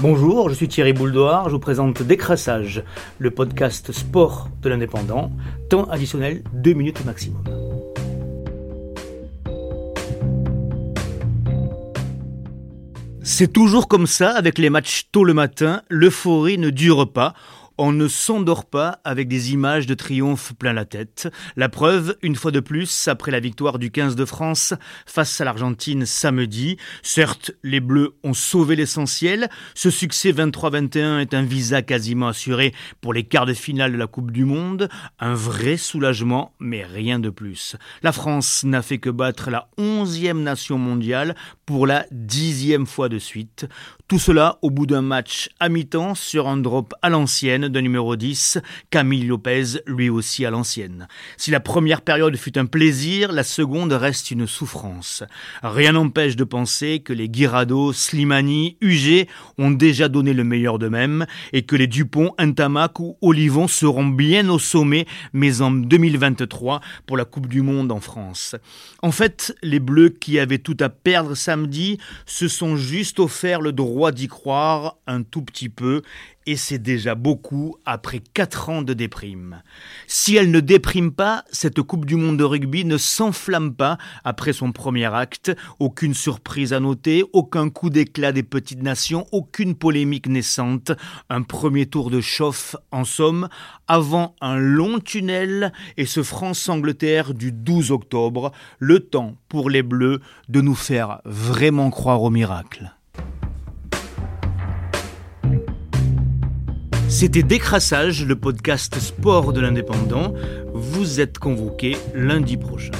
Bonjour, je suis Thierry Bouldoir, je vous présente Décrassage, le podcast sport de l'indépendant, temps additionnel 2 minutes maximum. C'est toujours comme ça avec les matchs tôt le matin, l'euphorie ne dure pas. On ne s'endort pas avec des images de triomphe plein la tête. La preuve, une fois de plus, après la victoire du 15 de France face à l'Argentine samedi. Certes, les Bleus ont sauvé l'essentiel. Ce succès 23-21 est un visa quasiment assuré pour les quarts de finale de la Coupe du Monde. Un vrai soulagement, mais rien de plus. La France n'a fait que battre la onzième nation mondiale pour la dixième fois de suite. Tout cela au bout d'un match à mi-temps sur un drop à l'ancienne de numéro 10, Camille Lopez, lui aussi à l'ancienne. Si la première période fut un plaisir, la seconde reste une souffrance. Rien n'empêche de penser que les Guirado, Slimani, UG ont déjà donné le meilleur d'eux-mêmes et que les Dupont, Intamac ou Olivon seront bien au sommet, mais en 2023 pour la Coupe du Monde en France. En fait, les Bleus qui avaient tout à perdre samedi se sont juste offert le droit d'y croire un tout petit peu et c'est déjà beaucoup après quatre ans de déprime. Si elle ne déprime pas, cette Coupe du Monde de rugby ne s'enflamme pas après son premier acte, aucune surprise à noter, aucun coup d'éclat des petites nations, aucune polémique naissante, un premier tour de chauffe en somme, avant un long tunnel et ce France-Angleterre du 12 octobre, le temps pour les Bleus de nous faire vraiment croire au miracle. C'était Décrassage, le podcast sport de l'indépendant. Vous êtes convoqué lundi prochain.